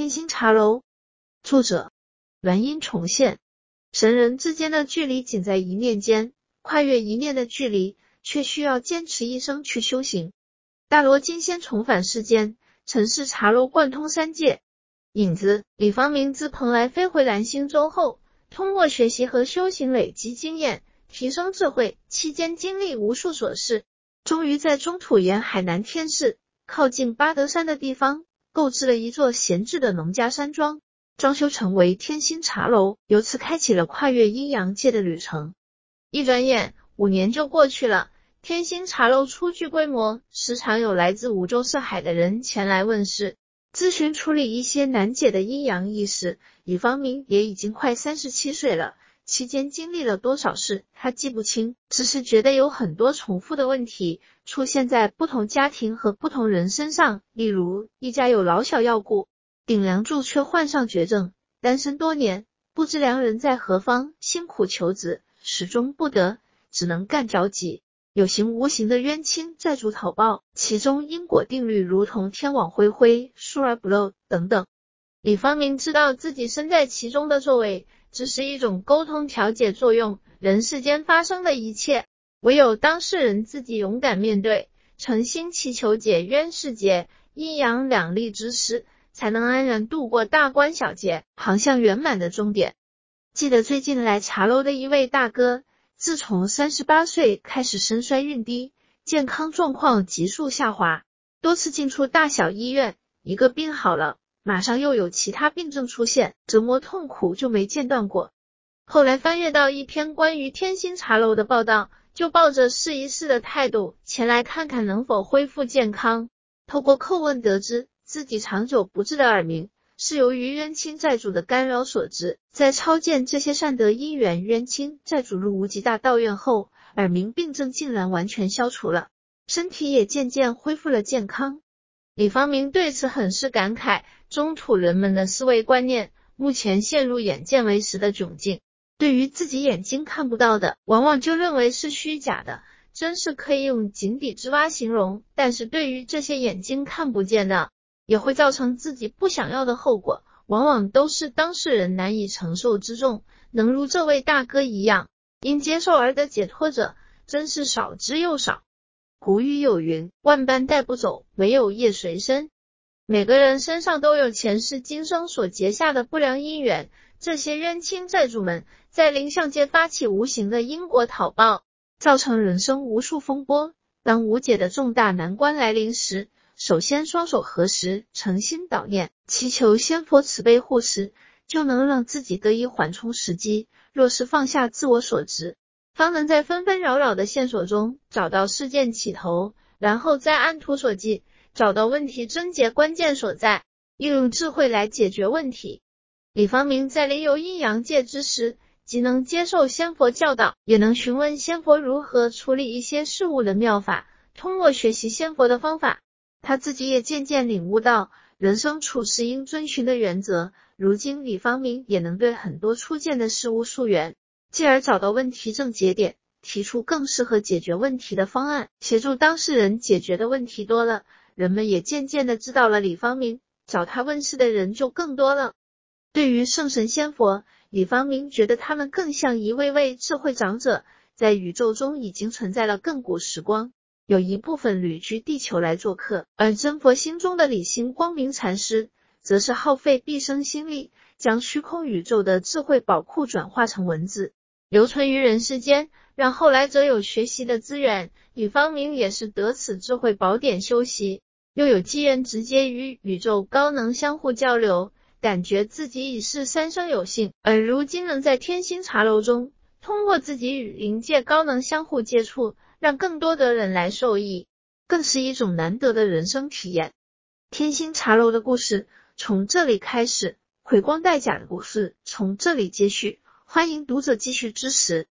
天星茶楼，作者栾音重现。神人之间的距离仅在一念间，跨越一念的距离，却需要坚持一生去修行。大罗金仙重返世间，尘世茶楼贯通三界。影子李方明自蓬莱飞回蓝星洲后，通过学习和修行累积经验，提升智慧，期间经历无数琐事，终于在中土沿海南天市靠近巴德山的地方。购置了一座闲置的农家山庄，装修成为天星茶楼，由此开启了跨越阴阳界的旅程。一转眼，五年就过去了。天星茶楼初具规模，时常有来自五洲四海的人前来问事，咨询处理一些难解的阴阳意识。李方明也已经快三十七岁了。期间经历了多少事，他记不清，只是觉得有很多重复的问题出现在不同家庭和不同人身上。例如，一家有老小要顾，顶梁柱却患上绝症，单身多年，不知良人在何方，辛苦求子，始终不得，只能干着急。有形无形的冤亲债主讨报，其中因果定律如同天网恢恢，疏而不漏等等。李方明知道自己身在其中的作为。只是一种沟通调解作用，人世间发生的一切，唯有当事人自己勇敢面对，诚心祈求解冤释结，阴阳两立之时，才能安然度过大关小劫，航向圆满的终点。记得最近来茶楼的一位大哥，自从三十八岁开始身衰运低，健康状况急速下滑，多次进出大小医院，一个病好了。马上又有其他病症出现，折磨痛苦就没间断过。后来翻阅到一篇关于天星茶楼的报道，就抱着试一试的态度前来看看能否恢复健康。透过叩问得知，自己长久不治的耳鸣是由于冤亲债主的干扰所致。在超荐这些善德因缘冤亲债主入无极大道院后，耳鸣病症竟然完全消除了，身体也渐渐恢复了健康。李方明对此很是感慨。中土人们的思维观念目前陷入眼见为实的窘境，对于自己眼睛看不到的，往往就认为是虚假的，真是可以用井底之蛙形容。但是对于这些眼睛看不见的，也会造成自己不想要的后果，往往都是当事人难以承受之重。能如这位大哥一样，因接受而得解脱者，真是少之又少。古语有云：万般带不走，唯有业随身。每个人身上都有前世今生所结下的不良因缘，这些冤亲债主们在灵相界发起无形的因果讨报，造成人生无数风波。当无解的重大难关来临时，首先双手合十，诚心祷念，祈求仙佛慈悲护持，就能让自己得以缓冲时机。若是放下自我所执，方能在纷纷扰扰的线索中找到事件起头，然后再按图索骥。找到问题症结关键所在，运用智慧来解决问题。李方明在临游阴阳界之时，既能接受仙佛教导，也能询问仙佛如何处理一些事物的妙法。通过学习仙佛的方法，他自己也渐渐领悟到人生处事应遵循的原则。如今，李方明也能对很多初见的事物溯源，继而找到问题症结点，提出更适合解决问题的方案，协助当事人解决的问题多了。人们也渐渐的知道了李方明，找他问事的人就更多了。对于圣神仙佛，李方明觉得他们更像一位位智慧长者，在宇宙中已经存在了亘古时光，有一部分旅居地球来做客。而真佛心中的李心光明禅师，则是耗费毕生心力，将虚空宇宙的智慧宝库转化成文字，留存于人世间。让后来者有学习的资源，李方明也是得此智慧宝典修习。又有机缘直接与宇宙高能相互交流，感觉自己已是三生有幸。而如今能在天星茶楼中，通过自己与灵界高能相互接触，让更多的人来受益，更是一种难得的人生体验。天星茶楼的故事从这里开始，回光带甲的故事从这里接续，欢迎读者继续支持。